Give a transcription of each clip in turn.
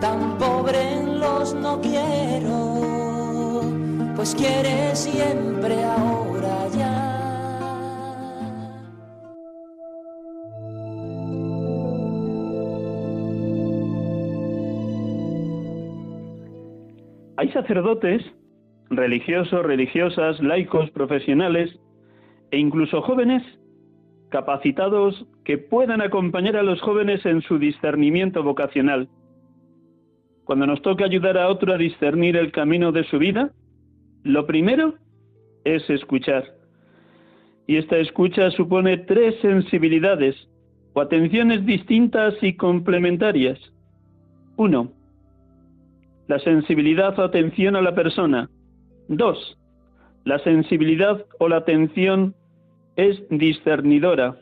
tan pobre los no quiero, pues quiere siempre ahora ya. Hay sacerdotes, religiosos, religiosas, laicos, profesionales e incluso jóvenes capacitados que puedan acompañar a los jóvenes en su discernimiento vocacional. Cuando nos toca ayudar a otro a discernir el camino de su vida, lo primero es escuchar. Y esta escucha supone tres sensibilidades o atenciones distintas y complementarias. Uno, la sensibilidad o atención a la persona. Dos, la sensibilidad o la atención es discernidora.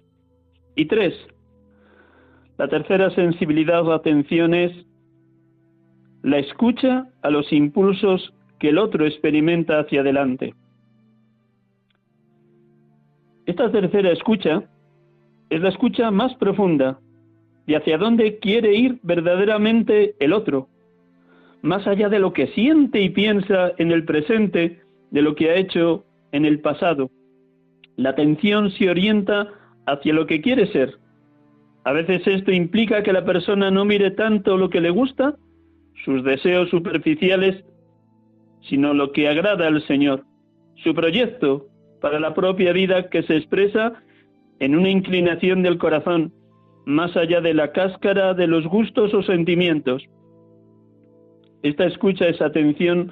Y tres, la tercera sensibilidad o atención es la escucha a los impulsos que el otro experimenta hacia adelante. Esta tercera escucha es la escucha más profunda de hacia dónde quiere ir verdaderamente el otro, más allá de lo que siente y piensa en el presente, de lo que ha hecho en el pasado. La atención se orienta hacia lo que quiere ser. A veces esto implica que la persona no mire tanto lo que le gusta, sus deseos superficiales, sino lo que agrada al Señor, su proyecto para la propia vida que se expresa en una inclinación del corazón, más allá de la cáscara de los gustos o sentimientos. Esta escucha es atención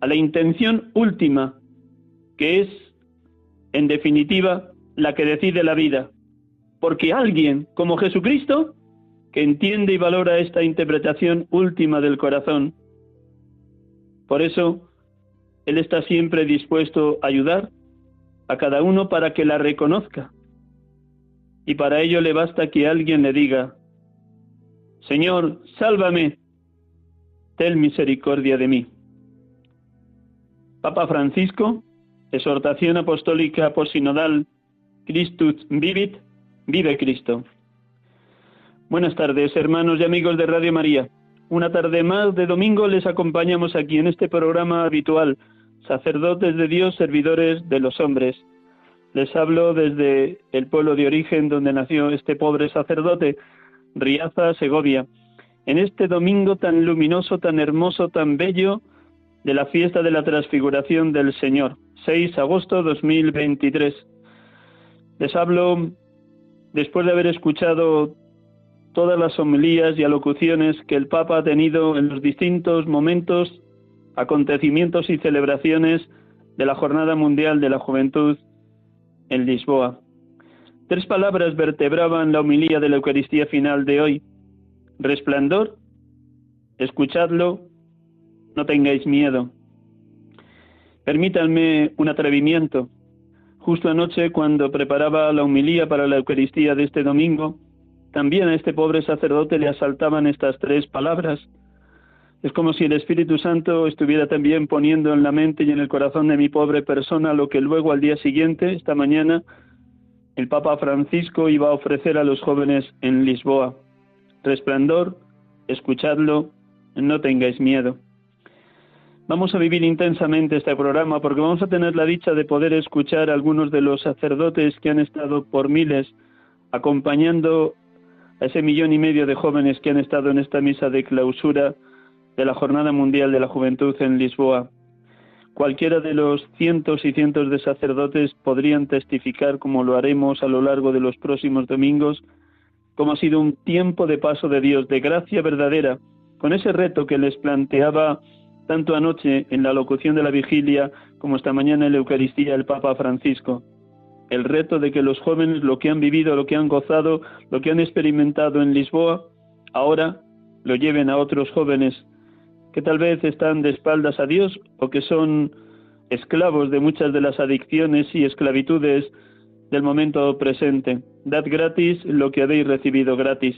a la intención última, que es en definitiva, la que decide la vida. Porque alguien como Jesucristo, que entiende y valora esta interpretación última del corazón, por eso Él está siempre dispuesto a ayudar a cada uno para que la reconozca. Y para ello le basta que alguien le diga, Señor, sálvame, ten misericordia de mí. Papa Francisco Exhortación apostólica posinodal Christus vivit, vive Cristo. Buenas tardes, hermanos y amigos de Radio María. Una tarde más de domingo les acompañamos aquí en este programa habitual, sacerdotes de Dios, servidores de los hombres. Les hablo desde el pueblo de origen donde nació este pobre sacerdote, Riaza, Segovia. En este domingo tan luminoso, tan hermoso, tan bello de la fiesta de la transfiguración del Señor. 6 de agosto 2023. Les hablo después de haber escuchado todas las homilías y alocuciones que el Papa ha tenido en los distintos momentos, acontecimientos y celebraciones de la Jornada Mundial de la Juventud en Lisboa. Tres palabras vertebraban la homilía de la Eucaristía final de hoy. Resplandor, escuchadlo, no tengáis miedo. Permítanme un atrevimiento. Justo anoche, cuando preparaba la humilía para la Eucaristía de este domingo, también a este pobre sacerdote le asaltaban estas tres palabras. Es como si el Espíritu Santo estuviera también poniendo en la mente y en el corazón de mi pobre persona lo que luego al día siguiente, esta mañana, el Papa Francisco iba a ofrecer a los jóvenes en Lisboa. Resplandor, escuchadlo, no tengáis miedo. Vamos a vivir intensamente este programa porque vamos a tener la dicha de poder escuchar a algunos de los sacerdotes que han estado por miles acompañando a ese millón y medio de jóvenes que han estado en esta misa de clausura de la Jornada Mundial de la Juventud en Lisboa. Cualquiera de los cientos y cientos de sacerdotes podrían testificar, como lo haremos a lo largo de los próximos domingos, como ha sido un tiempo de paso de Dios, de gracia verdadera, con ese reto que les planteaba tanto anoche en la locución de la vigilia como esta mañana en la Eucaristía el Papa Francisco. El reto de que los jóvenes lo que han vivido, lo que han gozado, lo que han experimentado en Lisboa, ahora lo lleven a otros jóvenes que tal vez están de espaldas a Dios o que son esclavos de muchas de las adicciones y esclavitudes del momento presente. Dad gratis lo que habéis recibido gratis.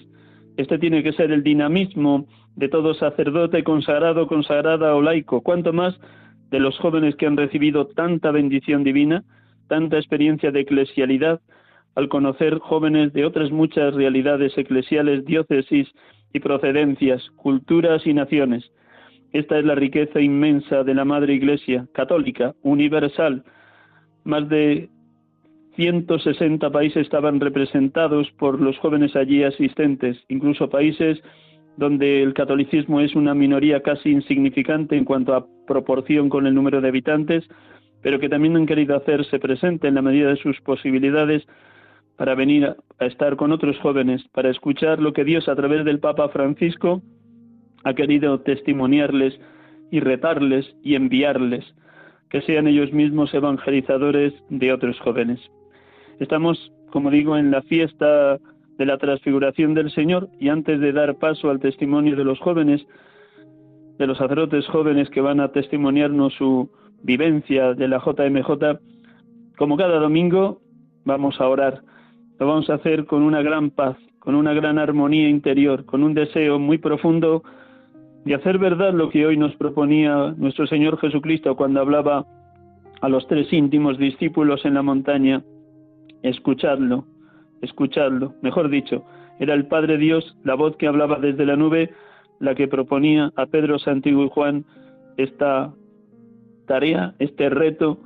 Este tiene que ser el dinamismo de todo sacerdote consagrado, consagrada o laico, cuanto más de los jóvenes que han recibido tanta bendición divina, tanta experiencia de eclesialidad, al conocer jóvenes de otras muchas realidades eclesiales, diócesis y procedencias, culturas y naciones. Esta es la riqueza inmensa de la Madre Iglesia, católica, universal. Más de 160 países estaban representados por los jóvenes allí asistentes, incluso países donde el catolicismo es una minoría casi insignificante en cuanto a proporción con el número de habitantes, pero que también han querido hacerse presente en la medida de sus posibilidades para venir a, estar con otros jóvenes, para escuchar lo que Dios a través del Papa Francisco ha querido testimoniarles y retarles y enviarles, que sean ellos mismos evangelizadores de otros jóvenes. Estamos, como digo, en la fiesta de la transfiguración del Señor y antes de dar paso al testimonio de los jóvenes, de los sacerdotes jóvenes que van a testimoniarnos su vivencia de la JMJ, como cada domingo vamos a orar. Lo vamos a hacer con una gran paz, con una gran armonía interior, con un deseo muy profundo de hacer verdad lo que hoy nos proponía nuestro Señor Jesucristo cuando hablaba a los tres íntimos discípulos en la montaña. Escuchadlo, escuchadlo. Mejor dicho, era el Padre Dios, la voz que hablaba desde la nube, la que proponía a Pedro, Santiago y Juan esta este reto,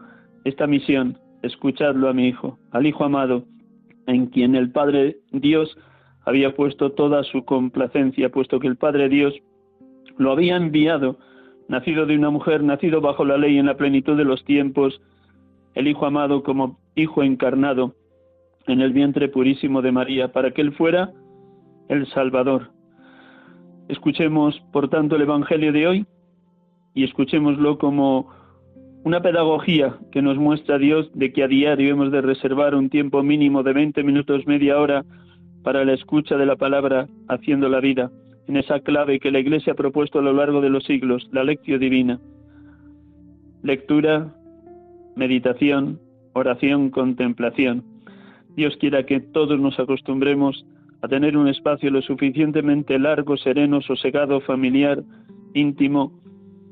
esta misión. Escuchadlo a mi Hijo, al Hijo amado, en quien el Padre Dios había puesto toda su complacencia, puesto que el Padre Dios lo había enviado, nacido de una mujer, nacido bajo la ley en la plenitud de los tiempos, el Hijo amado como Hijo encarnado en el vientre purísimo de María, para que Él fuera el Salvador. Escuchemos, por tanto, el Evangelio de hoy y escuchémoslo como una pedagogía que nos muestra Dios de que a diario hemos de reservar un tiempo mínimo de 20 minutos, media hora, para la escucha de la palabra, haciendo la vida, en esa clave que la Iglesia ha propuesto a lo largo de los siglos, la lección divina. Lectura, meditación, oración, contemplación. Dios quiera que todos nos acostumbremos a tener un espacio lo suficientemente largo, sereno, sosegado, familiar, íntimo,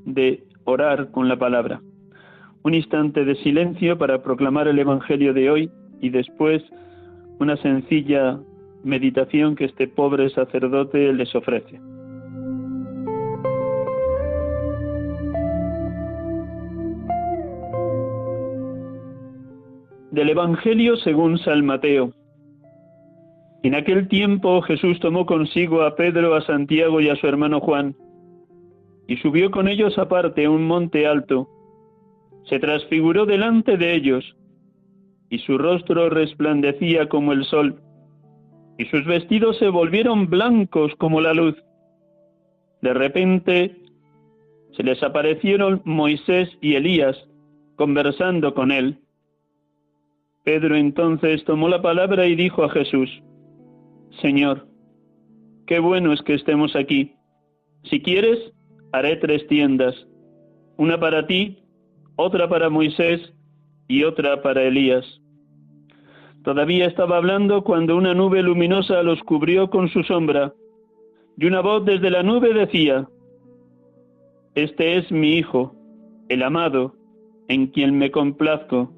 de orar con la palabra. Un instante de silencio para proclamar el Evangelio de hoy y después una sencilla meditación que este pobre sacerdote les ofrece. Del Evangelio según San Mateo. En aquel tiempo Jesús tomó consigo a Pedro, a Santiago y a su hermano Juan, y subió con ellos aparte a un monte alto. Se transfiguró delante de ellos, y su rostro resplandecía como el sol, y sus vestidos se volvieron blancos como la luz. De repente se les aparecieron Moisés y Elías conversando con él. Pedro entonces tomó la palabra y dijo a Jesús, Señor, qué bueno es que estemos aquí. Si quieres, haré tres tiendas, una para ti, otra para Moisés y otra para Elías. Todavía estaba hablando cuando una nube luminosa los cubrió con su sombra, y una voz desde la nube decía, Este es mi Hijo, el amado, en quien me complazco,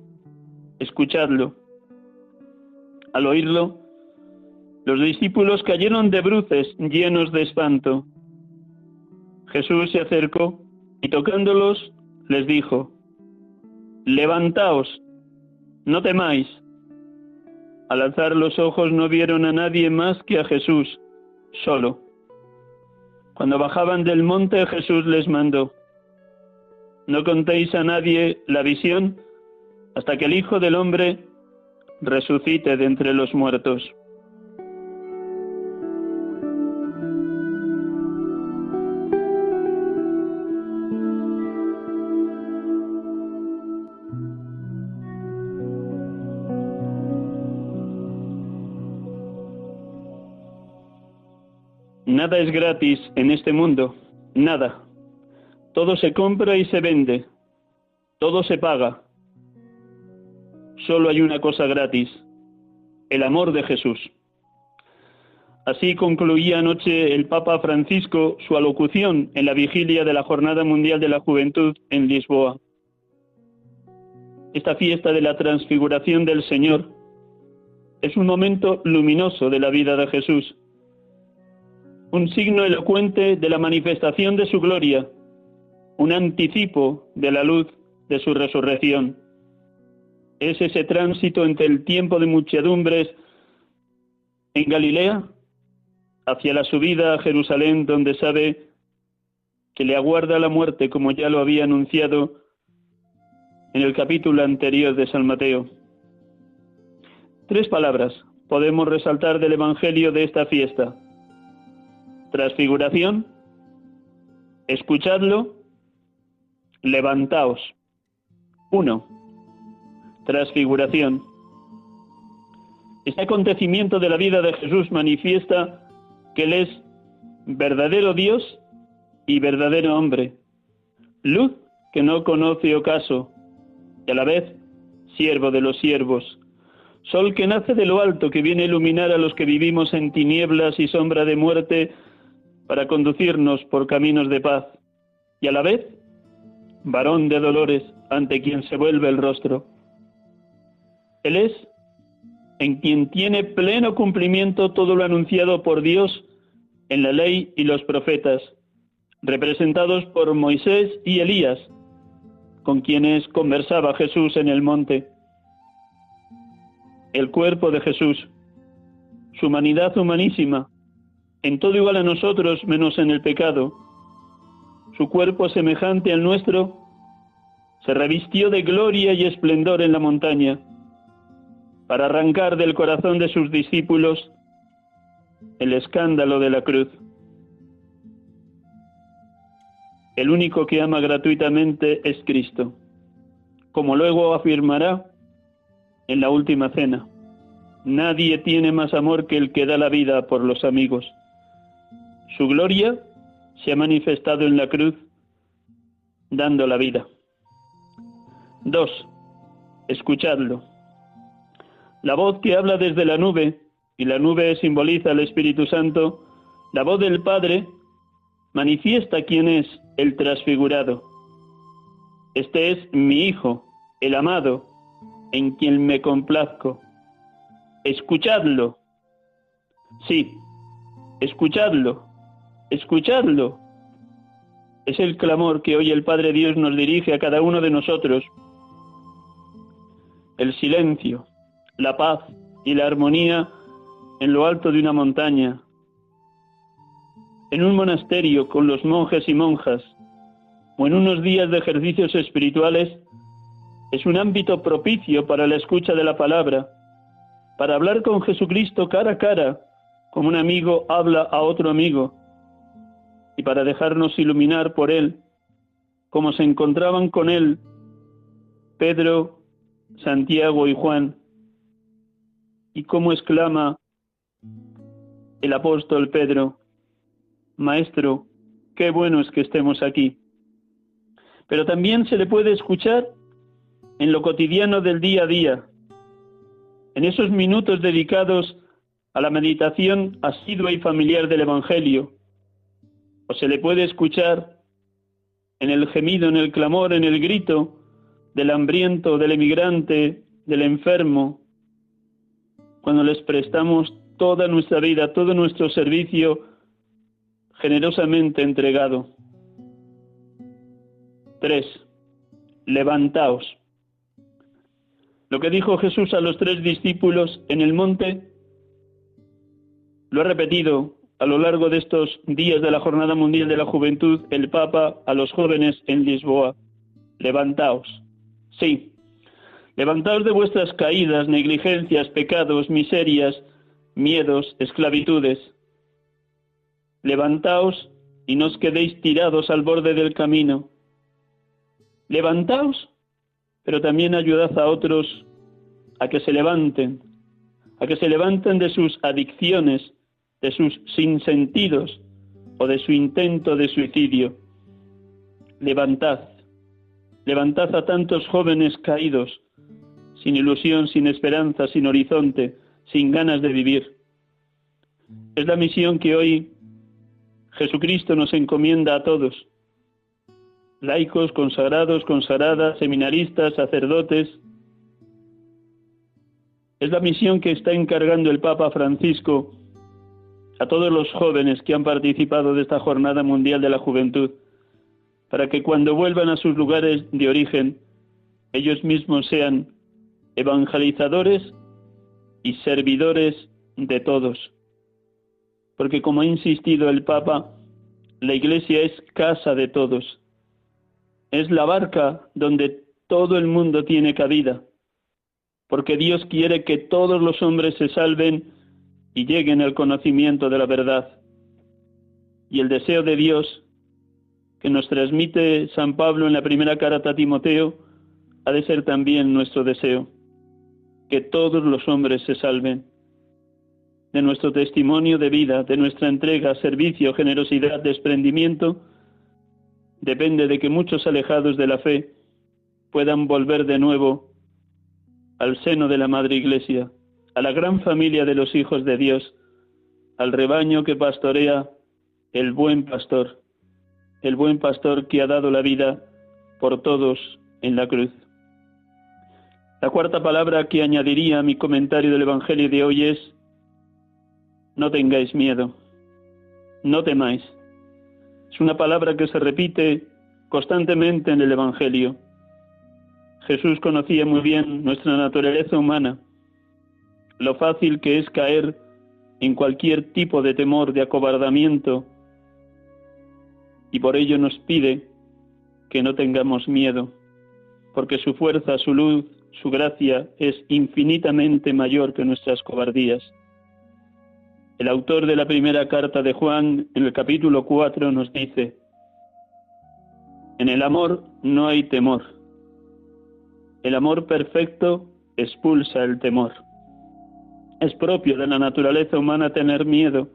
escuchadlo. Al oírlo, los discípulos cayeron de bruces llenos de espanto. Jesús se acercó y tocándolos les dijo, Levantaos, no temáis. Al alzar los ojos no vieron a nadie más que a Jesús, solo. Cuando bajaban del monte Jesús les mandó, no contéis a nadie la visión hasta que el Hijo del Hombre resucite de entre los muertos. Nada es gratis en este mundo, nada. Todo se compra y se vende, todo se paga. Solo hay una cosa gratis, el amor de Jesús. Así concluía anoche el Papa Francisco su alocución en la vigilia de la Jornada Mundial de la Juventud en Lisboa. Esta fiesta de la transfiguración del Señor es un momento luminoso de la vida de Jesús, un signo elocuente de la manifestación de su gloria, un anticipo de la luz de su resurrección. Es ese tránsito entre el tiempo de muchedumbres en Galilea hacia la subida a Jerusalén, donde sabe que le aguarda la muerte, como ya lo había anunciado en el capítulo anterior de San Mateo. Tres palabras podemos resaltar del Evangelio de esta fiesta. Transfiguración, escuchadlo, levantaos. Uno, transfiguración. Este acontecimiento de la vida de Jesús manifiesta que Él es verdadero Dios y verdadero hombre, luz que no conoce ocaso, y a la vez siervo de los siervos, sol que nace de lo alto, que viene a iluminar a los que vivimos en tinieblas y sombra de muerte, para conducirnos por caminos de paz, y a la vez varón de dolores ante quien se vuelve el rostro. Él es en quien tiene pleno cumplimiento todo lo anunciado por Dios en la ley y los profetas, representados por Moisés y Elías, con quienes conversaba Jesús en el monte. El cuerpo de Jesús, su humanidad humanísima, en todo igual a nosotros menos en el pecado, su cuerpo semejante al nuestro, se revistió de gloria y esplendor en la montaña para arrancar del corazón de sus discípulos el escándalo de la cruz. El único que ama gratuitamente es Cristo, como luego afirmará en la última cena. Nadie tiene más amor que el que da la vida por los amigos. Su gloria se ha manifestado en la cruz, dando la vida. Dos, escuchadlo la voz que habla desde la nube, y la nube simboliza al Espíritu Santo, la voz del Padre manifiesta quién es el transfigurado. Este es mi Hijo, el amado, en quien me complazco. Escuchadlo. Sí, escuchadlo, escuchadlo. Es el clamor que hoy el Padre Dios nos dirige a cada uno de nosotros. El silencio, la paz y la armonía en lo alto de una montaña, en un monasterio con los monjes y monjas, o en unos días de ejercicios espirituales, es un ámbito propicio para la escucha de la palabra, para hablar con Jesucristo cara a cara, como un amigo habla a otro amigo, y para dejarnos iluminar por Él, como se encontraban con Él Pedro, Santiago y Juan, y cómo exclama el apóstol Pedro, Maestro, qué bueno es que estemos aquí. Pero también se le puede escuchar en lo cotidiano del día a día, en esos minutos dedicados a la meditación asidua y familiar del Evangelio, o se le puede escuchar en el gemido, en el clamor, en el grito del hambriento, del emigrante, del enfermo, cuando les prestamos toda nuestra vida, todo nuestro servicio generosamente entregado. Tres, levantaos. Lo que dijo Jesús a los tres discípulos en el monte, lo ha repetido a lo largo de estos días de la Jornada Mundial de la Juventud el Papa a los jóvenes en Lisboa. Levantaos. Sí, Levantaos de vuestras caídas, negligencias, pecados, miserias, miedos, esclavitudes. Levantaos y no os quedéis tirados al borde del camino. Levantaos, pero también ayudad a otros a que se levanten, a que se levanten de sus adicciones, de sus sinsentidos o de su intento de suicidio. Levantad, levantad a tantos jóvenes caídos, sin ilusión, sin esperanza, sin horizonte, sin ganas de vivir. Es la misión que hoy Jesucristo nos encomienda a todos, laicos, consagrados, consagradas, seminaristas, sacerdotes. Es la misión que está encargando el Papa Francisco a todos los jóvenes que han participado de esta Jornada Mundial de la Juventud, para que cuando vuelvan a sus lugares de origen, ellos mismos sean evangelizadores y servidores de todos. Porque como ha insistido el Papa, la Iglesia es casa de todos. Es la barca donde todo el mundo tiene cabida. Porque Dios quiere que todos los hombres se salven y lleguen al conocimiento de la verdad. Y el deseo de Dios que nos transmite San Pablo en la primera carta a Timoteo ha de ser también nuestro deseo, que todos los hombres se salven. De nuestro testimonio de vida, de nuestra entrega, servicio, generosidad, desprendimiento, depende de que muchos alejados de la fe puedan volver de nuevo al seno de la Madre Iglesia a la gran familia de los hijos de Dios, al rebaño que pastorea el buen pastor, el buen pastor que ha dado la vida por todos en la cruz. La cuarta palabra que añadiría a mi comentario del Evangelio de hoy es, no tengáis miedo, no temáis. Es una palabra que se repite constantemente en el Evangelio. Jesús conocía muy bien nuestra naturaleza humana lo fácil que es caer en cualquier tipo de temor, de acobardamiento, y por ello nos pide que no tengamos miedo, porque su fuerza, su luz, su gracia es infinitamente mayor que nuestras cobardías. El autor de la primera carta de Juan, en el capítulo 4, nos dice, en el amor no hay temor. El amor perfecto expulsa el temor. Es propio de la naturaleza humana tener miedo.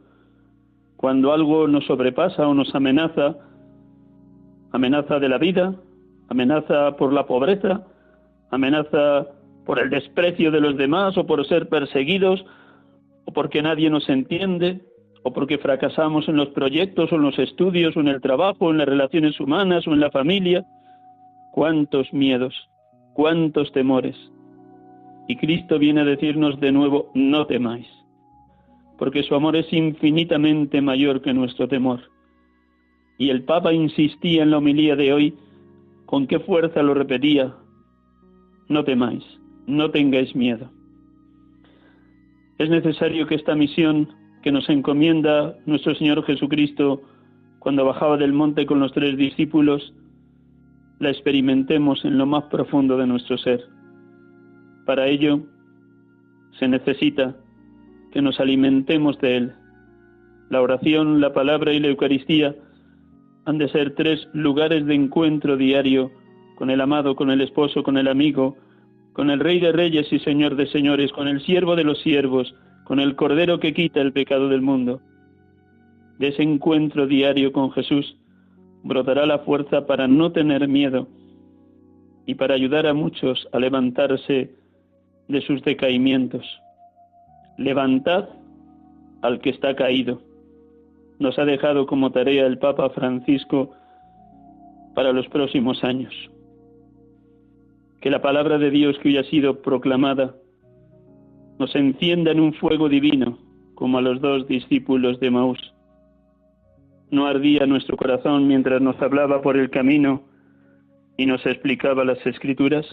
Cuando algo nos sobrepasa o nos amenaza, amenaza de la vida, amenaza por la pobreza, amenaza por el desprecio de los demás o por ser perseguidos o porque nadie nos entiende o porque fracasamos en los proyectos o en los estudios o en el trabajo o en las relaciones humanas o en la familia. Cuántos miedos, cuántos temores. Y Cristo viene a decirnos de nuevo, no temáis, porque su amor es infinitamente mayor que nuestro temor. Y el Papa insistía en la homilía de hoy, con qué fuerza lo repetía, no temáis, no tengáis miedo. Es necesario que esta misión que nos encomienda nuestro Señor Jesucristo cuando bajaba del monte con los tres discípulos, la experimentemos en lo más profundo de nuestro ser para ello se necesita que nos alimentemos de Él. La oración, la palabra y la Eucaristía han de ser tres lugares de encuentro diario con el amado, con el esposo, con el amigo, con el Rey de Reyes y Señor de Señores, con el siervo de los siervos, con el Cordero que quita el pecado del mundo. De ese encuentro diario con Jesús brotará la fuerza para no tener miedo y para ayudar a muchos a levantarse de sus decaimientos. Levantad al que está caído. Nos ha dejado como tarea el Papa Francisco para los próximos años. Que la palabra de Dios que hoy ha sido proclamada nos encienda en un fuego divino, como a los dos discípulos de Maús. No ardía nuestro corazón mientras nos hablaba por el camino y nos explicaba las escrituras.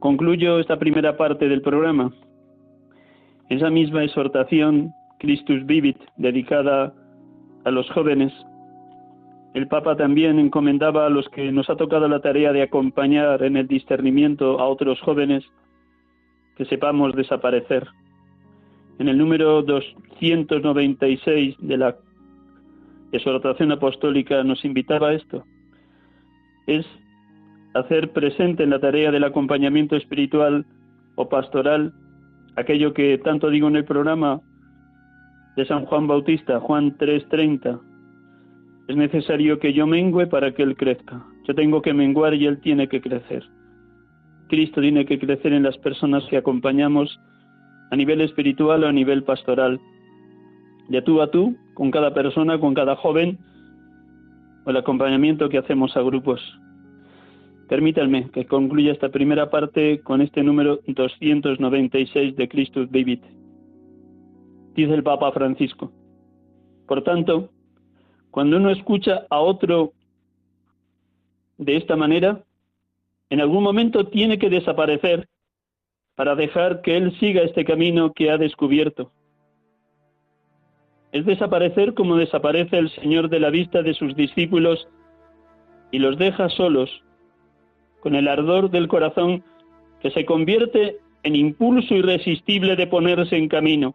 Concluyo esta primera parte del programa. Esa misma exhortación, Christus Vivit, dedicada a los jóvenes, el Papa también encomendaba a los que nos ha tocado la tarea de acompañar en el discernimiento a otros jóvenes que sepamos desaparecer. En el número 296 de la exhortación apostólica nos invitaba a esto. Es hacer presente en la tarea del acompañamiento espiritual o pastoral aquello que tanto digo en el programa, de San Juan Bautista, Juan 3:30. Es necesario que yo mengüe para que Él crezca. Yo tengo que menguar y Él tiene que crecer. Cristo tiene que crecer en las personas que acompañamos a nivel espiritual o a nivel pastoral. De tú a tú, con cada persona, con cada joven, o el acompañamiento que hacemos a grupos. Permítanme que concluya esta primera parte con este número 296 de Christus Vivit. Dice el Papa Francisco. Por tanto, cuando uno escucha a otro de esta manera, en algún momento tiene que desaparecer para dejar que él siga este camino que ha descubierto. Es desaparecer como desaparece el Señor de la vista de sus discípulos y los deja solos con el ardor del corazón que se convierte en impulso irresistible de ponerse en camino.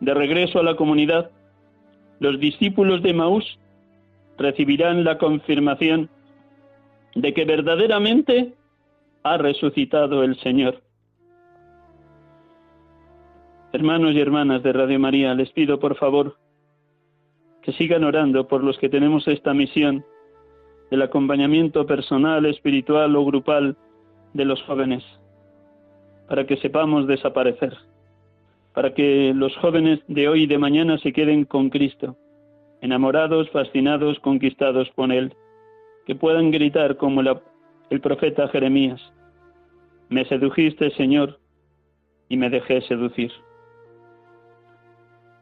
De regreso a la comunidad, los discípulos de Maús recibirán la confirmación de que verdaderamente ha resucitado el Señor. Hermanos y hermanas de Radio María, les pido por favor que sigan orando por los que tenemos esta misión del acompañamiento personal, espiritual o grupal de los jóvenes, para que sepamos desaparecer, para que los jóvenes de hoy y de mañana se queden con Cristo, enamorados, fascinados, conquistados por Él, que puedan gritar como el profeta Jeremías, me sedujiste, Señor, y me dejé seducir.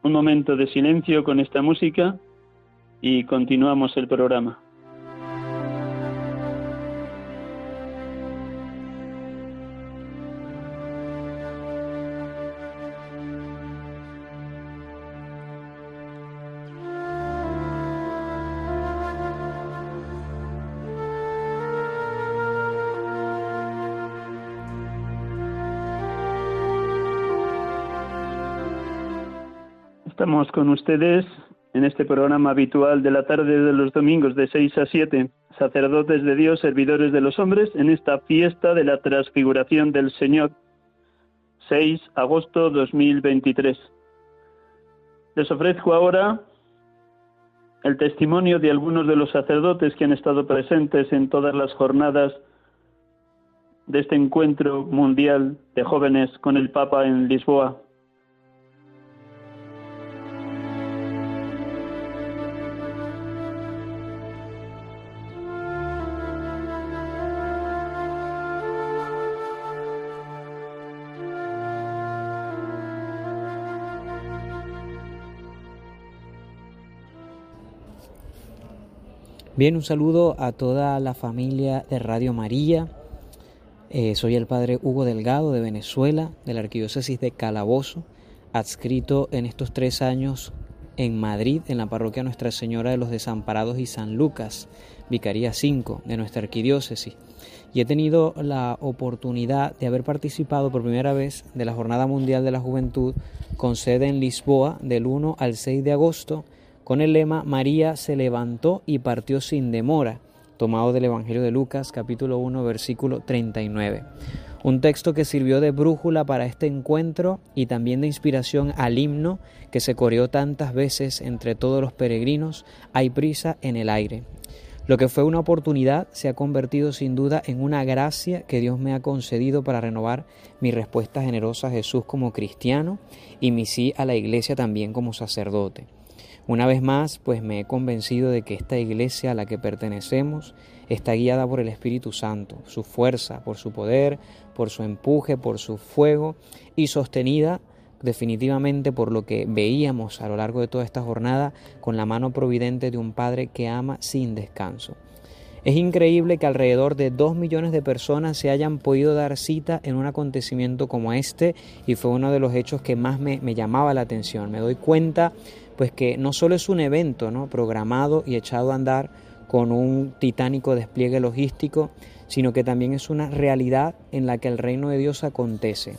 Un momento de silencio con esta música y continuamos el programa. Con ustedes en este programa habitual de la tarde de los domingos de 6 a 7, sacerdotes de Dios, servidores de los hombres, en esta fiesta de la transfiguración del Señor, 6 de agosto 2023. Les ofrezco ahora el testimonio de algunos de los sacerdotes que han estado presentes en todas las jornadas de este encuentro mundial de jóvenes con el Papa en Lisboa. Bien, un saludo a toda la familia de Radio María. Eh, soy el padre Hugo Delgado de Venezuela, de la Arquidiócesis de Calabozo, adscrito en estos tres años en Madrid, en la parroquia Nuestra Señora de los Desamparados y San Lucas, Vicaría 5 de nuestra arquidiócesis. Y he tenido la oportunidad de haber participado por primera vez de la Jornada Mundial de la Juventud con sede en Lisboa del 1 al 6 de agosto con el lema María se levantó y partió sin demora, tomado del Evangelio de Lucas capítulo 1 versículo 39. Un texto que sirvió de brújula para este encuentro y también de inspiración al himno que se coreó tantas veces entre todos los peregrinos, Hay prisa en el aire. Lo que fue una oportunidad se ha convertido sin duda en una gracia que Dios me ha concedido para renovar mi respuesta generosa a Jesús como cristiano y mi sí a la iglesia también como sacerdote. Una vez más, pues me he convencido de que esta iglesia a la que pertenecemos está guiada por el Espíritu Santo, su fuerza, por su poder, por su empuje, por su fuego y sostenida definitivamente por lo que veíamos a lo largo de toda esta jornada con la mano providente de un Padre que ama sin descanso. Es increíble que alrededor de dos millones de personas se hayan podido dar cita en un acontecimiento como este y fue uno de los hechos que más me, me llamaba la atención. Me doy cuenta pues que no solo es un evento ¿no? programado y echado a andar con un titánico despliegue logístico, sino que también es una realidad en la que el reino de Dios acontece,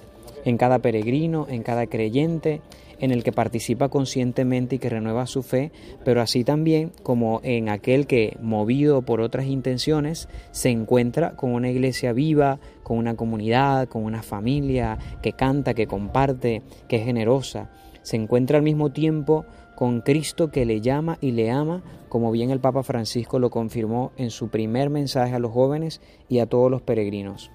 en cada peregrino, en cada creyente, en el que participa conscientemente y que renueva su fe, pero así también como en aquel que, movido por otras intenciones, se encuentra con una iglesia viva, con una comunidad, con una familia que canta, que comparte, que es generosa se encuentra al mismo tiempo con Cristo que le llama y le ama, como bien el Papa Francisco lo confirmó en su primer mensaje a los jóvenes y a todos los peregrinos.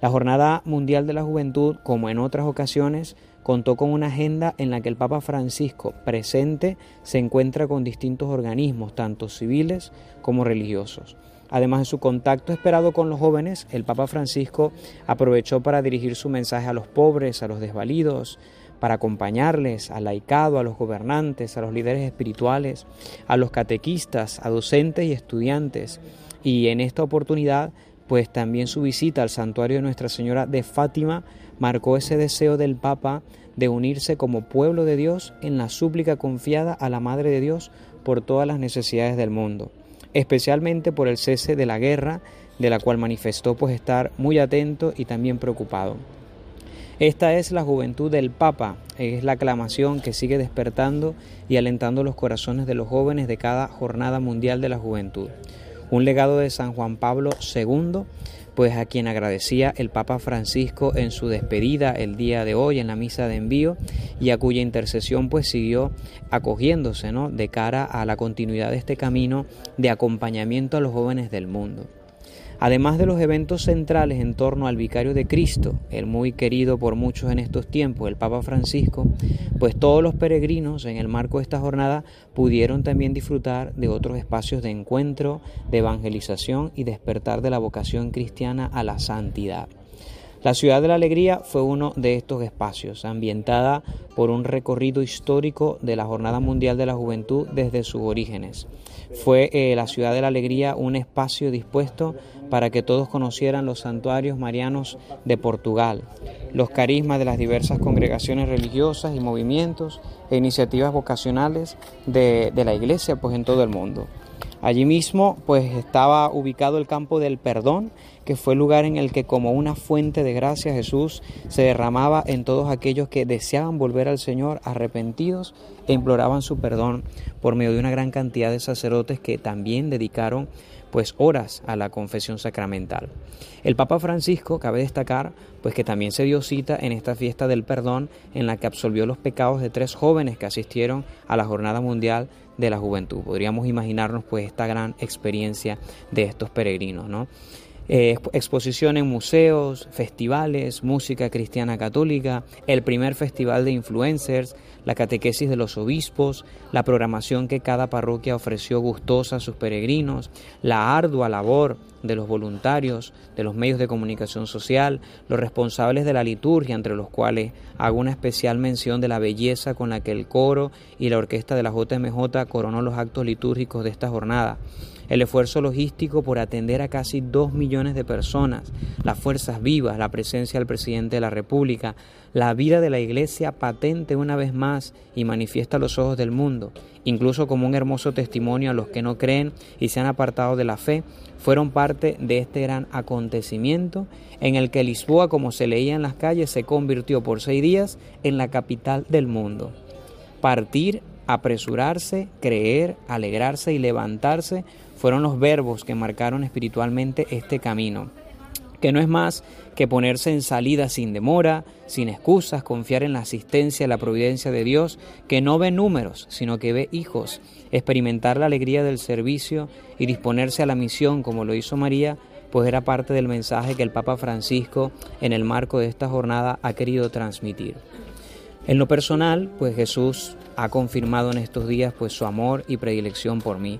La Jornada Mundial de la Juventud, como en otras ocasiones, contó con una agenda en la que el Papa Francisco presente se encuentra con distintos organismos, tanto civiles como religiosos. Además de su contacto esperado con los jóvenes, el Papa Francisco aprovechó para dirigir su mensaje a los pobres, a los desvalidos, para acompañarles al laicado, a los gobernantes, a los líderes espirituales, a los catequistas, a docentes y estudiantes. Y en esta oportunidad, pues también su visita al santuario de Nuestra Señora de Fátima marcó ese deseo del Papa de unirse como pueblo de Dios en la súplica confiada a la Madre de Dios por todas las necesidades del mundo, especialmente por el cese de la guerra, de la cual manifestó pues estar muy atento y también preocupado. Esta es la juventud del Papa, es la aclamación que sigue despertando y alentando los corazones de los jóvenes de cada Jornada Mundial de la Juventud. Un legado de San Juan Pablo II, pues a quien agradecía el Papa Francisco en su despedida el día de hoy en la misa de envío y a cuya intercesión pues siguió acogiéndose ¿no? de cara a la continuidad de este camino de acompañamiento a los jóvenes del mundo. Además de los eventos centrales en torno al Vicario de Cristo, el muy querido por muchos en estos tiempos, el Papa Francisco, pues todos los peregrinos en el marco de esta jornada pudieron también disfrutar de otros espacios de encuentro, de evangelización y despertar de la vocación cristiana a la santidad. La Ciudad de la Alegría fue uno de estos espacios, ambientada por un recorrido histórico de la Jornada Mundial de la Juventud desde sus orígenes. Fue eh, la Ciudad de la Alegría un espacio dispuesto para que todos conocieran los santuarios marianos de Portugal, los carismas de las diversas congregaciones religiosas y movimientos e iniciativas vocacionales de, de la Iglesia pues, en todo el mundo. Allí mismo pues estaba ubicado el campo del perdón, que fue el lugar en el que como una fuente de gracia Jesús se derramaba en todos aquellos que deseaban volver al Señor arrepentidos e imploraban su perdón por medio de una gran cantidad de sacerdotes que también dedicaron pues horas a la confesión sacramental. El Papa Francisco, cabe destacar, pues que también se dio cita en esta fiesta del perdón en la que absolvió los pecados de tres jóvenes que asistieron a la Jornada Mundial de la Juventud. Podríamos imaginarnos pues esta gran experiencia de estos peregrinos, ¿no? Eh, exposición en museos, festivales, música cristiana católica, el primer festival de influencers, la catequesis de los obispos, la programación que cada parroquia ofreció gustosa a sus peregrinos, la ardua labor de los voluntarios, de los medios de comunicación social, los responsables de la liturgia, entre los cuales hago una especial mención de la belleza con la que el coro y la orquesta de la JMJ coronó los actos litúrgicos de esta jornada. El esfuerzo logístico por atender a casi dos millones de personas, las fuerzas vivas, la presencia del presidente de la República, la vida de la Iglesia patente una vez más y manifiesta a los ojos del mundo, incluso como un hermoso testimonio a los que no creen y se han apartado de la fe, fueron parte de este gran acontecimiento en el que Lisboa, como se leía en las calles, se convirtió por seis días en la capital del mundo. Partir, apresurarse, creer, alegrarse y levantarse fueron los verbos que marcaron espiritualmente este camino, que no es más que ponerse en salida sin demora, sin excusas, confiar en la asistencia y la providencia de Dios, que no ve números, sino que ve hijos, experimentar la alegría del servicio y disponerse a la misión como lo hizo María, pues era parte del mensaje que el Papa Francisco en el marco de esta jornada ha querido transmitir. En lo personal, pues Jesús ha confirmado en estos días pues su amor y predilección por mí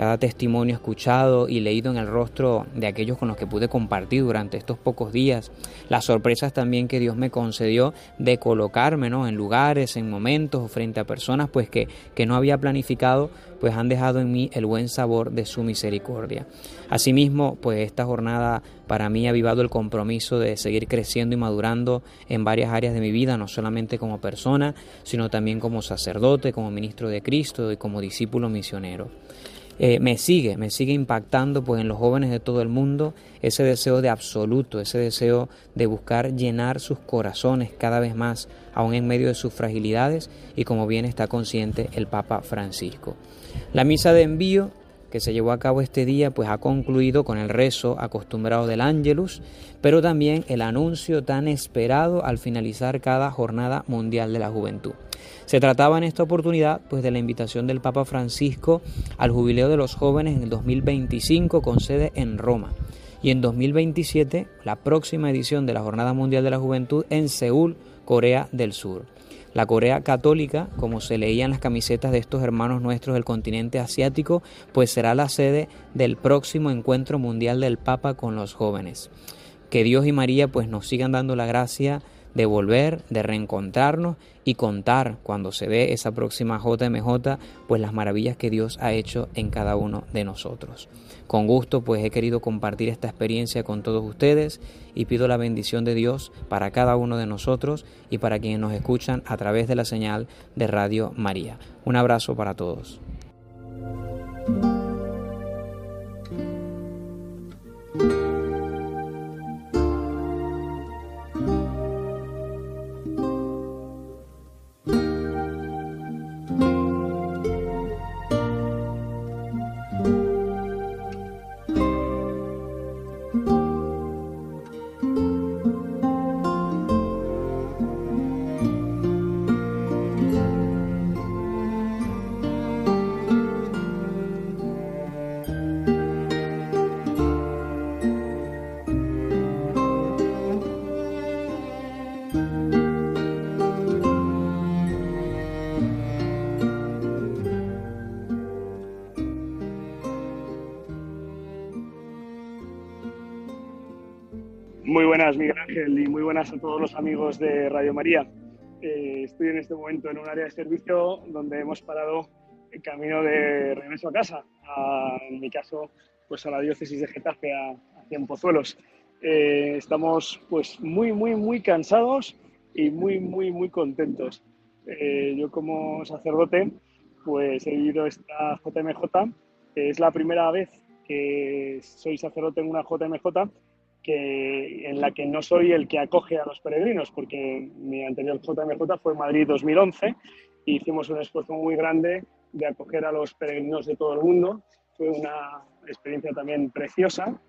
cada testimonio escuchado y leído en el rostro de aquellos con los que pude compartir durante estos pocos días, las sorpresas también que Dios me concedió de colocarme en lugares, en momentos frente a personas pues que, que no había planificado, pues han dejado en mí el buen sabor de su misericordia. Asimismo, pues esta jornada para mí ha avivado el compromiso de seguir creciendo y madurando en varias áreas de mi vida, no solamente como persona, sino también como sacerdote, como ministro de Cristo y como discípulo misionero. Eh, me sigue, me sigue impactando pues en los jóvenes de todo el mundo ese deseo de absoluto, ese deseo de buscar llenar sus corazones cada vez más, aún en medio de sus fragilidades y como bien está consciente el Papa Francisco. La misa de envío que se llevó a cabo este día pues ha concluido con el rezo acostumbrado del Ángelus, pero también el anuncio tan esperado al finalizar cada jornada mundial de la juventud. Se trataba en esta oportunidad pues de la invitación del Papa Francisco al jubileo de los jóvenes en el 2025 con sede en Roma y en 2027 la próxima edición de la Jornada Mundial de la Juventud en Seúl, Corea del Sur. La Corea católica, como se leía en las camisetas de estos hermanos nuestros del continente asiático, pues será la sede del próximo encuentro mundial del Papa con los jóvenes. Que Dios y María pues nos sigan dando la gracia de volver, de reencontrarnos y contar cuando se ve esa próxima JMJ, pues las maravillas que Dios ha hecho en cada uno de nosotros. Con gusto pues he querido compartir esta experiencia con todos ustedes y pido la bendición de Dios para cada uno de nosotros y para quienes nos escuchan a través de la señal de Radio María. Un abrazo para todos. Buenas a todos los amigos de Radio María. Eh, estoy en este momento en un área de servicio donde hemos parado el camino de regreso a casa, en mi caso, pues a la diócesis de Getafe, a, a Pozuelos. Eh, estamos pues muy, muy, muy cansados y muy, muy, muy contentos. Eh, yo como sacerdote, pues he vivido esta JMJ, es la primera vez que soy sacerdote en una JMJ que, en la que no soy el que acoge a los peregrinos, porque mi anterior JMJ fue Madrid 2011 e hicimos un esfuerzo muy grande de acoger a los peregrinos de todo el mundo. Fue una experiencia también preciosa.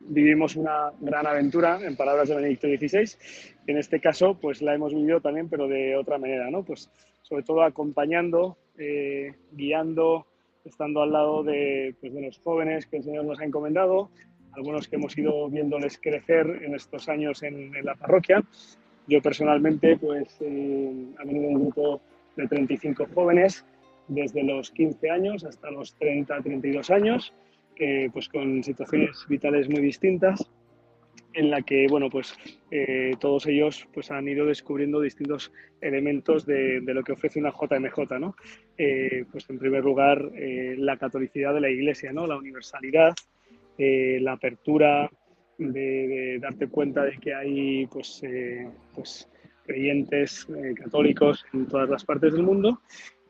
Vivimos una gran aventura, en palabras de Benedicto XVI. En este caso, pues la hemos vivido también, pero de otra manera, ¿no? Pues sobre todo acompañando, eh, guiando, estando al lado de, pues, de los jóvenes que el Señor nos ha encomendado, algunos que hemos ido viéndoles crecer en estos años en, la parroquia. Yo personalmente, pues, eh, ha venido un grupo de 35 jóvenes desde los 15 años hasta los 30, 32 años, pues con situaciones vitales muy distintas, en la que, bueno, pues eh, todos ellos pues han ido descubriendo distintos elementos de, lo que ofrece una JMJ, ¿no? Eh, pues en primer lugar, la catolicidad de la Iglesia, ¿no? La universalidad, eh, la apertura de, darte cuenta de que hay pues, eh, pues creyentes eh, católicos en todas las partes del mundo,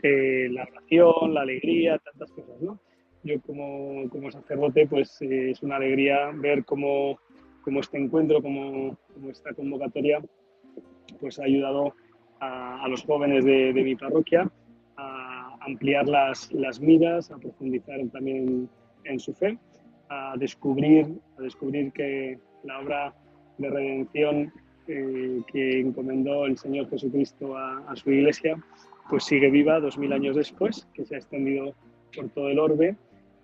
la oración, la alegría, tantas cosas, ¿no? Yo como, como sacerdote, pues es una alegría ver cómo, cómo este encuentro, cómo, cómo, esta convocatoria, pues ha ayudado a, a los jóvenes de, de, mi parroquia a ampliar las, las miras, a profundizar también en, en su fe a descubrir, a descubrir que la obra de redención eh, que encomendó el Señor Jesucristo a, su iglesia, pues sigue viva dos mil años después, que se ha extendido por todo el orbe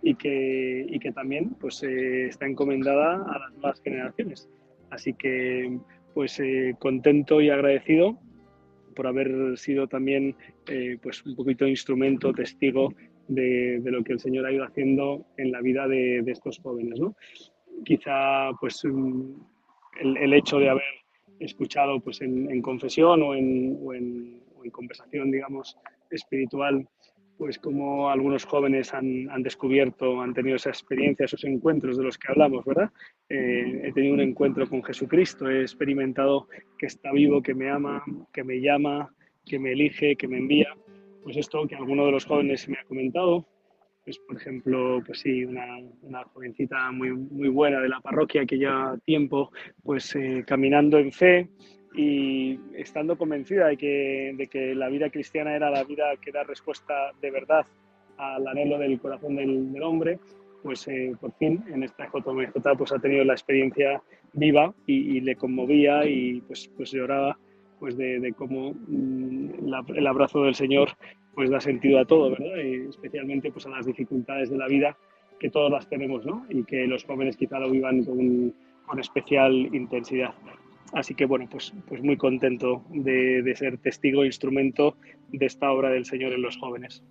y que, y que también pues, eh, está encomendada a las nuevas generaciones. Así que pues eh, contento y agradecido por haber sido también pues un poquito instrumento, testigo de, lo que el Señor ha ido haciendo en la vida de, estos jóvenes. ¿no? Quizá pues, el, hecho de haber escuchado pues, en, confesión o en, conversación, digamos, espiritual, pues como algunos jóvenes han, descubierto, han tenido esa experiencia, esos encuentros de los que hablamos, ¿verdad? Eh, he tenido un encuentro con Jesucristo, he experimentado que está vivo, que me ama, que me llama, que me elige, que me envía pues esto que alguno de los jóvenes me ha comentado, pues por ejemplo, pues sí, una, jovencita muy, muy buena de la parroquia que ya tiempo pues eh, caminando en fe y estando convencida de que, de que la vida cristiana era la vida que da respuesta de verdad al anhelo del corazón del, hombre, pues eh, por fin en esta JMJ pues ha tenido la experiencia viva y, le conmovía y pues, pues lloraba pues de, cómo mm, el abrazo del Señor pues da sentido a todo, ¿verdad? Especialmente pues a las dificultades de la vida que todas las tenemos, ¿no? Y que los jóvenes quizá lo vivan con, con especial intensidad. Así que bueno, pues, pues muy contento de, de ser testigo e instrumento de esta obra del Señor en los jóvenes.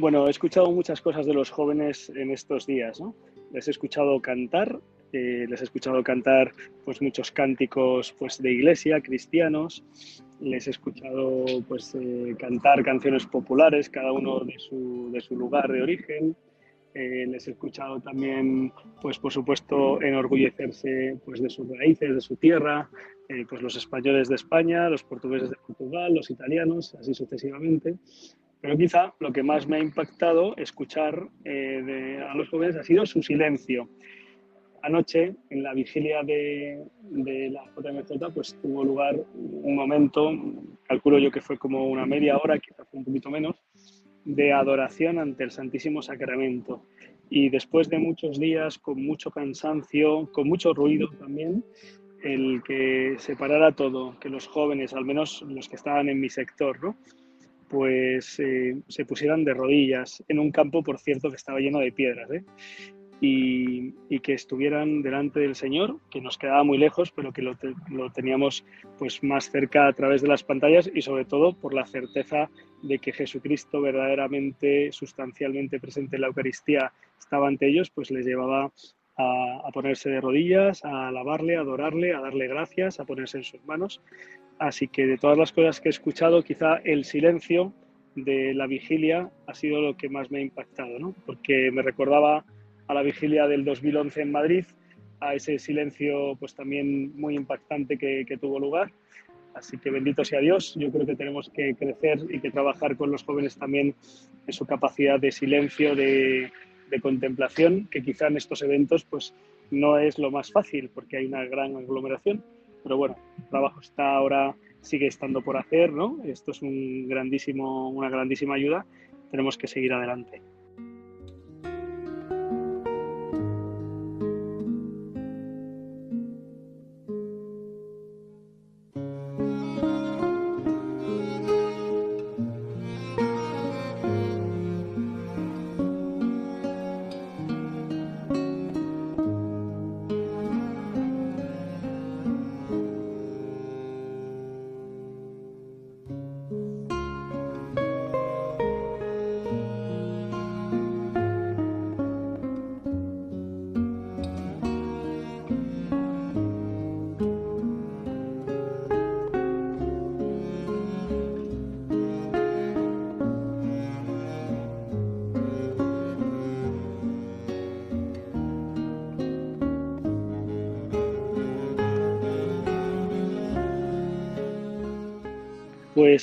Bueno, he escuchado muchas cosas de los jóvenes en estos días, ¿no? Les he escuchado cantar, eh, les he escuchado cantar pues muchos cánticos pues de iglesia, cristianos, les he escuchado pues eh, cantar canciones populares, cada uno de su, de su lugar de origen, eh, les he escuchado también, pues por supuesto, enorgullecerse pues, de sus raíces, de su tierra, pues los españoles de España, los portugueses de Portugal, los italianos, así sucesivamente. Pero quizá lo que más me ha impactado escuchar eh, a los jóvenes ha sido su silencio. Anoche, en la vigilia de, la JMJ, pues tuvo lugar un momento, calculo yo que fue como una media hora, quizá fue un poquito menos, de adoración ante el Santísimo Sacramento. Y después de muchos días, con mucho cansancio, con mucho ruido también, el que se parara todo, que los jóvenes, al menos los que estaban en mi sector, ¿no? Pues eh, se pusieran de rodillas en un campo, por cierto, que estaba lleno de piedras, ¿eh? y, que estuvieran delante del Señor, que nos quedaba muy lejos, pero que lo, teníamos pues más cerca a través de las pantallas y sobre todo por la certeza de que Jesucristo verdaderamente, sustancialmente presente en la Eucaristía, estaba ante ellos, pues les llevaba a, ponerse de rodillas, a alabarle, a adorarle, a darle gracias, a ponerse en sus manos Así que de todas las cosas que he escuchado, quizá el silencio de la vigilia ha sido lo que más me ha impactado, ¿no? porque me recordaba a la vigilia del 2011 en Madrid, a ese silencio pues también muy impactante que, tuvo lugar. Así que bendito sea Dios, yo creo que tenemos que crecer y que trabajar con los jóvenes también en su capacidad de silencio, de, de contemplación, que quizá en estos eventos pues no es lo más fácil porque hay una gran aglomeración, pero bueno, el trabajo está ahora, sigue estando por hacer, ¿no? Esto es un grandísimo, una grandísima ayuda. Tenemos que seguir adelante.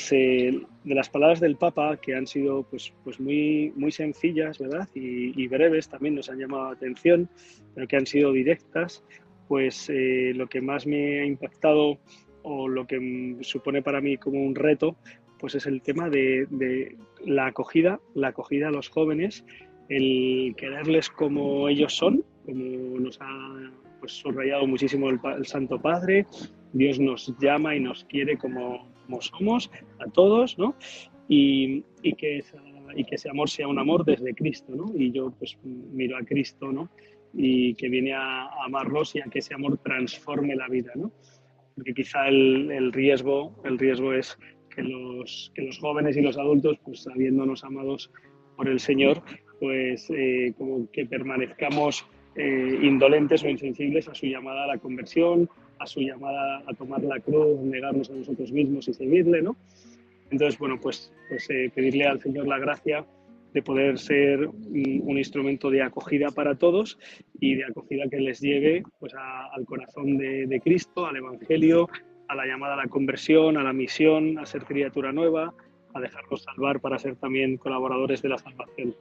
Pues eh, de las palabras del Papa, que han sido pues, pues muy, muy sencillas, ¿verdad? Y, breves, también nos han llamado la atención, pero que han sido directas, pues eh, lo que más me ha impactado o lo que supone para mí como un reto, pues es el tema de, la acogida, la acogida a los jóvenes, el quererles como ellos son, como nos ha pues, subrayado muchísimo el, el Santo Padre, Dios nos llama y nos quiere como, como somos, a todos, ¿no? Y, que y que ese amor sea un amor desde Cristo, ¿no? Y yo pues miro a Cristo, ¿no? Y que viene a, amarlos y a que ese amor transforme la vida, ¿no? Porque quizá el, el riesgo, el riesgo es que los, que los jóvenes y los adultos, pues habiéndonos amados por el Señor, pues eh, como que permanezcamos eh, indolentes o insensibles a su llamada a la conversión, a su llamada a tomar la cruz, negarnos a nosotros mismos y seguirle, ¿no? Entonces, bueno, pues, pues eh, pedirle al Señor la gracia de poder ser un, instrumento de acogida para todos y de acogida que les lleve pues, al corazón de, de, Cristo, al Evangelio, a la llamada a la conversión, a la misión, a ser criatura nueva, a dejarnos salvar para ser también colaboradores de la salvación.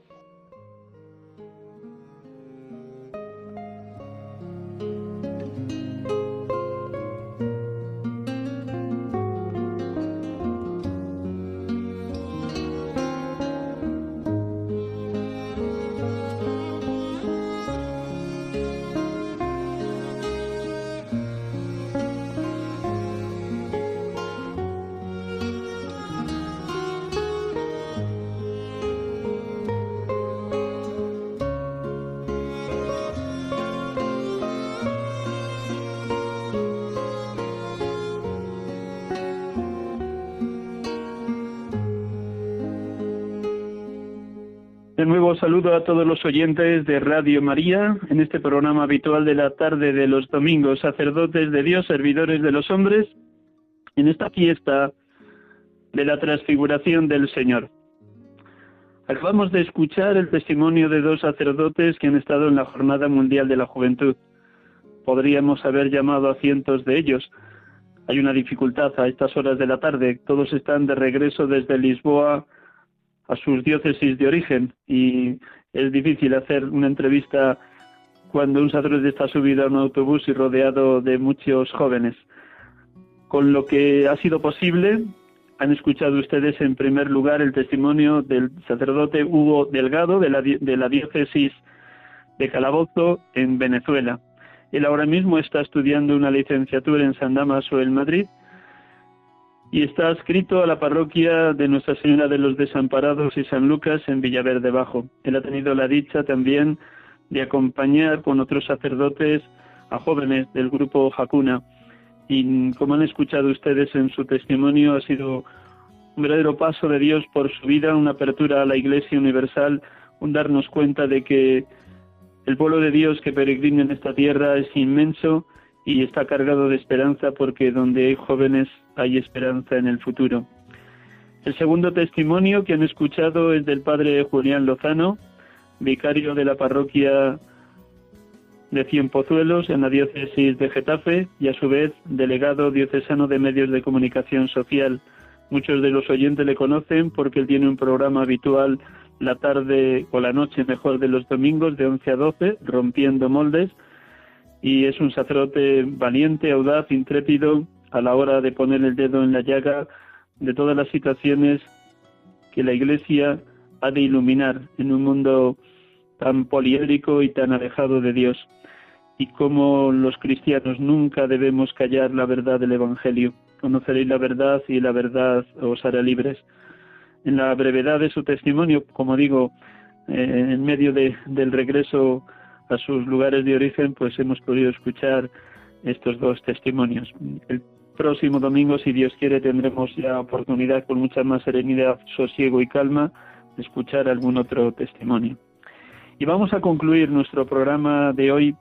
De nuevo saludo a todos los oyentes de Radio María en este programa habitual de la tarde de los domingos, sacerdotes de Dios, servidores de los hombres, en esta fiesta de la transfiguración del Señor. Acabamos de escuchar el testimonio de dos sacerdotes que han estado en la Jornada Mundial de la Juventud. Podríamos haber llamado a cientos de ellos. Hay una dificultad a estas horas de la tarde. Todos están de regreso desde Lisboa a sus diócesis de origen y es difícil hacer una entrevista cuando un sacerdote está subido a un autobús y rodeado de muchos jóvenes. Con lo que ha sido posible, han escuchado ustedes en primer lugar el testimonio del sacerdote Hugo Delgado de la, de la diócesis de Calabozo en Venezuela. Él ahora mismo está estudiando una licenciatura en San Damaso en Madrid y está adscrito a la parroquia de Nuestra Señora de los Desamparados y San Lucas en Villaverde Bajo. Él ha tenido la dicha también de acompañar con otros sacerdotes a jóvenes del grupo Jacuna. Y como han escuchado ustedes en su testimonio, ha sido un verdadero paso de Dios por su vida, una apertura a la Iglesia Universal, un darnos cuenta de que el pueblo de Dios que peregrina en esta tierra es inmenso y está cargado de esperanza porque donde hay jóvenes hay esperanza en el futuro. El segundo testimonio que han escuchado es del padre Julián Lozano, vicario de la parroquia de Cienpozuelos en la diócesis de Getafe y a su vez delegado diocesano de medios de comunicación social. Muchos de los oyentes le conocen porque él tiene un programa habitual la tarde o la noche mejor de los domingos de 11 a 12, rompiendo moldes, y es un sacerdote valiente, audaz, intrépido a la hora de poner el dedo en la llaga de todas las situaciones que la Iglesia ha de iluminar en un mundo tan poliédrico y tan alejado de Dios. Y como los cristianos nunca debemos callar la verdad del Evangelio. Conoceréis la verdad y la verdad os hará libres. En la brevedad de su testimonio, como digo, eh, en medio del regreso a sus lugares de origen, pues hemos podido escuchar estos dos testimonios. El próximo domingo, si Dios quiere, tendremos la oportunidad con mucha más serenidad, sosiego y calma de escuchar algún otro testimonio. Y vamos a concluir nuestro programa de hoy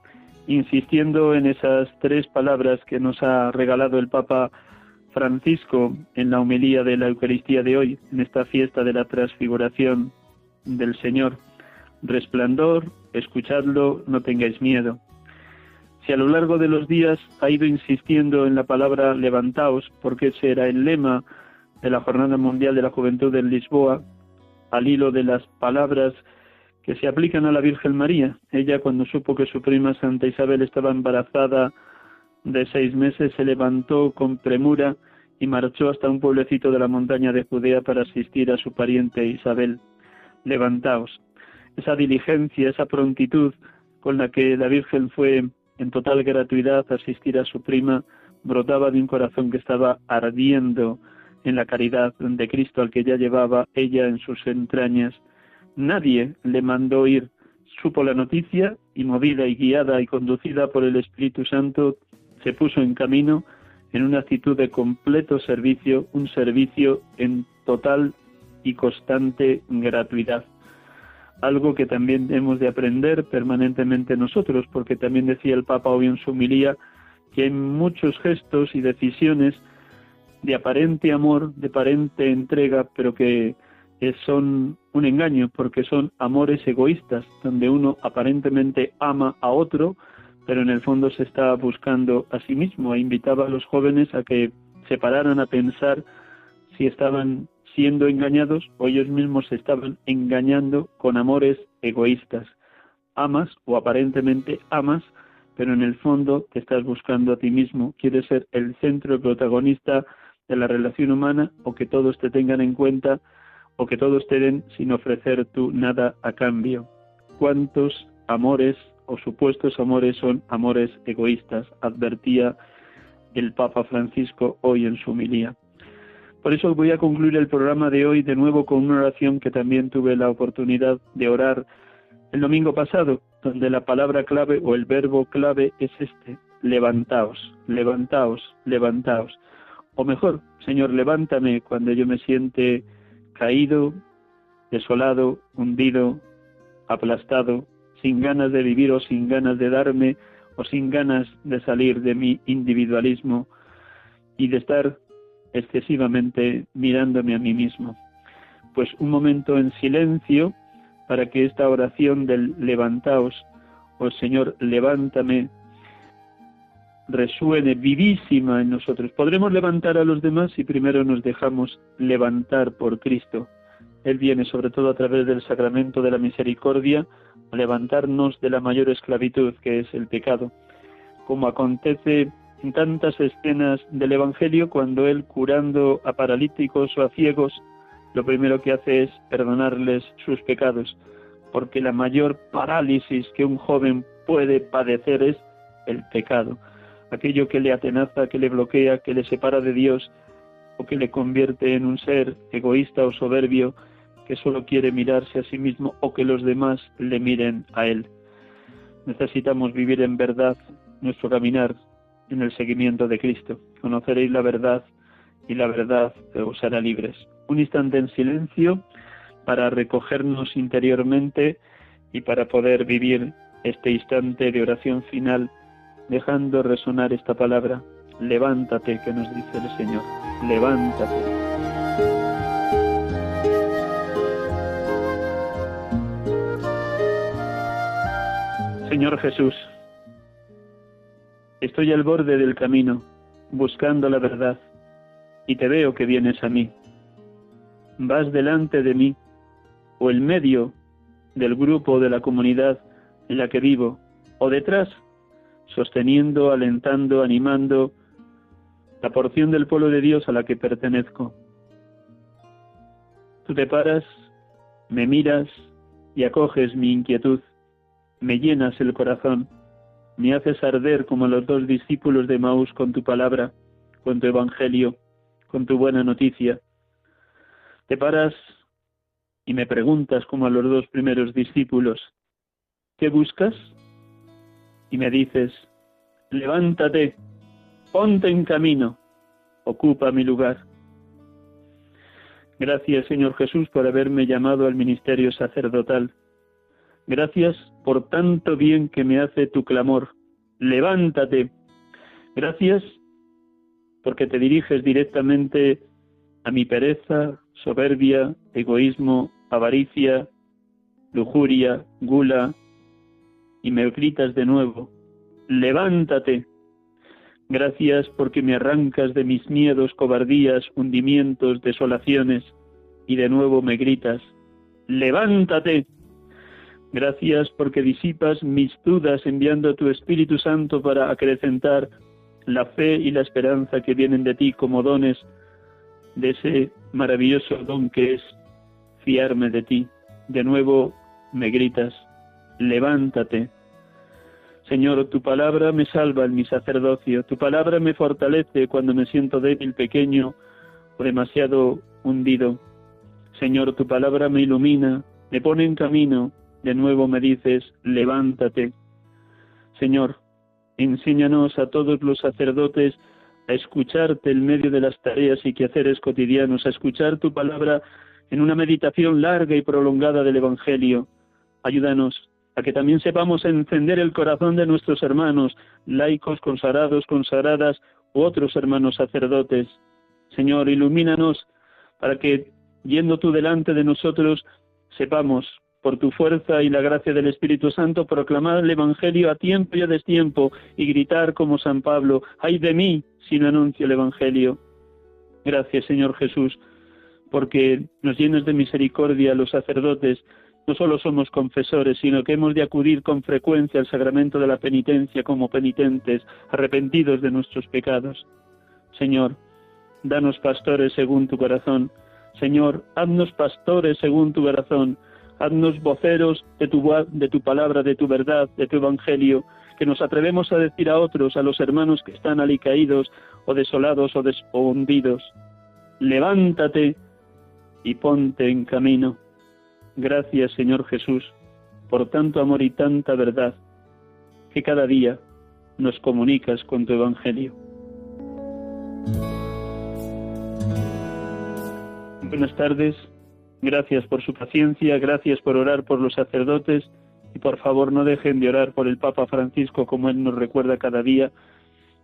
insistiendo en esas tres palabras que nos ha regalado el Papa Francisco en la homilía de la Eucaristía de hoy, en esta fiesta de la transfiguración del Señor resplandor, escuchadlo, no tengáis miedo. Si a lo largo de los días ha ido insistiendo en la palabra levantaos, porque ese era el lema de la Jornada Mundial de la Juventud en Lisboa, al hilo de las palabras que se aplican a la Virgen María. Ella cuando supo que su prima Santa Isabel estaba embarazada de seis meses, se levantó con premura y marchó hasta un pueblecito de la montaña de Judea para asistir a su pariente Isabel. Levantaos esa diligencia, esa prontitud con la que la Virgen fue en total gratuidad a asistir a su prima, brotaba de un corazón que estaba ardiendo en la caridad de Cristo al que ya llevaba ella en sus entrañas. Nadie le mandó ir, supo la noticia y movida y guiada y conducida por el Espíritu Santo, se puso en camino en una actitud de completo servicio, un servicio en total y constante gratuidad. Algo que también hemos de aprender permanentemente nosotros, porque también decía el Papa hoy en su humilía que hay muchos gestos y decisiones de aparente amor, de aparente entrega, pero que son un engaño, porque son amores egoístas, donde uno aparentemente ama a otro, pero en el fondo se está buscando a sí mismo. E invitaba a los jóvenes a que se pararan a pensar si estaban siendo engañados o ellos mismos se estaban engañando con amores egoístas. Amas o aparentemente amas, pero en el fondo te estás buscando a ti mismo. Quieres ser el centro, protagonista de la relación humana o que todos te tengan en cuenta o que todos te den sin ofrecer tú nada a cambio. ¿Cuántos amores o supuestos amores son amores egoístas? Advertía el Papa Francisco hoy en su humilía. Por eso voy a concluir el programa de hoy de nuevo con una oración que también tuve la oportunidad de orar el domingo pasado, donde la palabra clave o el verbo clave es este, levantaos, levantaos, levantaos. O mejor, Señor, levántame cuando yo me siente caído, desolado, hundido, aplastado, sin ganas de vivir o sin ganas de darme o sin ganas de salir de mi individualismo y de estar excesivamente mirándome a mí mismo. Pues un momento en silencio para que esta oración del levantaos, oh Señor, levántame, resuene vivísima en nosotros. Podremos levantar a los demás si primero nos dejamos levantar por Cristo. Él viene sobre todo a través del sacramento de la misericordia a levantarnos de la mayor esclavitud que es el pecado, como acontece tantas escenas del Evangelio cuando Él curando a paralíticos o a ciegos, lo primero que hace es perdonarles sus pecados, porque la mayor parálisis que un joven puede padecer es el pecado aquello que le atenaza, que le bloquea, que le separa de Dios o que le convierte en un ser egoísta o soberbio que solo quiere mirarse a sí mismo o que los demás le miren a él. Necesitamos vivir en verdad nuestro caminar en el seguimiento de Cristo. Conoceréis la verdad y la verdad os hará libres. Un instante en silencio para recogernos interiormente y para poder vivir este instante de oración final dejando resonar esta palabra, levántate, que nos dice el Señor, levántate. Señor Jesús, estoy al borde del camino, buscando la verdad, y te veo que vienes a mí. Vas delante de mí, o en medio del grupo de la comunidad en la que vivo, o detrás sosteniendo, alentando, animando la porción del pueblo de Dios a la que pertenezco. Tú te paras, me miras y acoges mi inquietud, me llenas el corazón, me haces arder como los dos discípulos de Maús con tu palabra, con tu evangelio, con tu buena noticia. Te paras y me preguntas como a los dos primeros discípulos, ¿qué buscas? y me dices, levántate, ponte en camino, ocupa mi lugar. Gracias, Señor Jesús, por haberme llamado al ministerio sacerdotal. Gracias por tanto bien que me hace tu clamor. Levántate. Gracias porque te diriges directamente a mi pereza, soberbia, egoísmo, avaricia, lujuria, gula, y me gritas de nuevo, levántate. Gracias porque me arrancas de mis miedos, cobardías, hundimientos, desolaciones, y de nuevo me gritas, levántate. Gracias porque disipas mis dudas enviando a tu Espíritu Santo para acrecentar la fe y la esperanza que vienen de ti como dones de ese maravilloso don que es fiarme de ti. De nuevo me gritas, levántate. Señor, tu palabra me salva en mi sacerdocio, tu palabra me fortalece cuando me siento débil, pequeño o demasiado hundido. Señor, tu palabra me ilumina, me pone en camino, de nuevo me dices, levántate. Señor, enséñanos a todos los sacerdotes a escucharte en medio de las tareas y quehaceres cotidianos, a escuchar tu palabra en una meditación larga y prolongada del Evangelio. Ayúdanos a que también sepamos encender el corazón de nuestros hermanos, laicos, consagrados, consagradas u otros hermanos sacerdotes. Señor, ilumínanos para que, yendo tú delante de nosotros, sepamos, por tu fuerza y la gracia del Espíritu Santo, proclamar el Evangelio a tiempo y a destiempo y gritar como San Pablo, ay de mí si no anuncio el Evangelio. Gracias, Señor Jesús, porque nos llenas de misericordia los sacerdotes. No solo somos confesores, sino que hemos de acudir con frecuencia al sacramento de la penitencia como penitentes, arrepentidos de nuestros pecados. Señor, danos pastores según tu corazón. Señor, haznos pastores según tu corazón. Haznos voceros de tu, de tu palabra, de tu verdad, de tu evangelio, que nos atrevemos a decir a otros, a los hermanos que están alicaídos o desolados o, hundidos. Levántate y ponte en camino. Gracias, Señor Jesús, por tanto amor y tanta verdad que cada día nos comunicas con tu Evangelio. Buenas tardes, gracias por su paciencia, gracias por orar por los sacerdotes y por favor no dejen de orar por el Papa Francisco como él nos recuerda cada día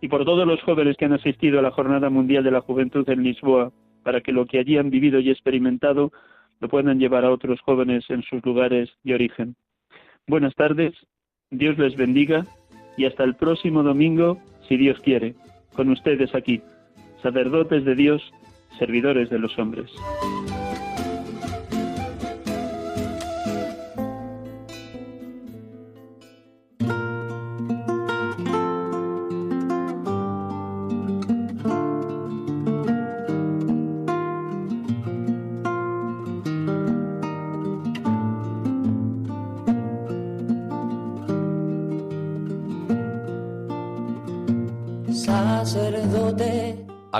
y por todos los jóvenes que han asistido a la Jornada Mundial de la Juventud en Lisboa, para que lo que allí han vivido y experimentado lo puedan llevar a otros jóvenes en sus lugares de origen. Buenas tardes, Dios les bendiga y hasta el próximo domingo, si Dios quiere, con ustedes aquí, sacerdotes de Dios servidores de los hombres.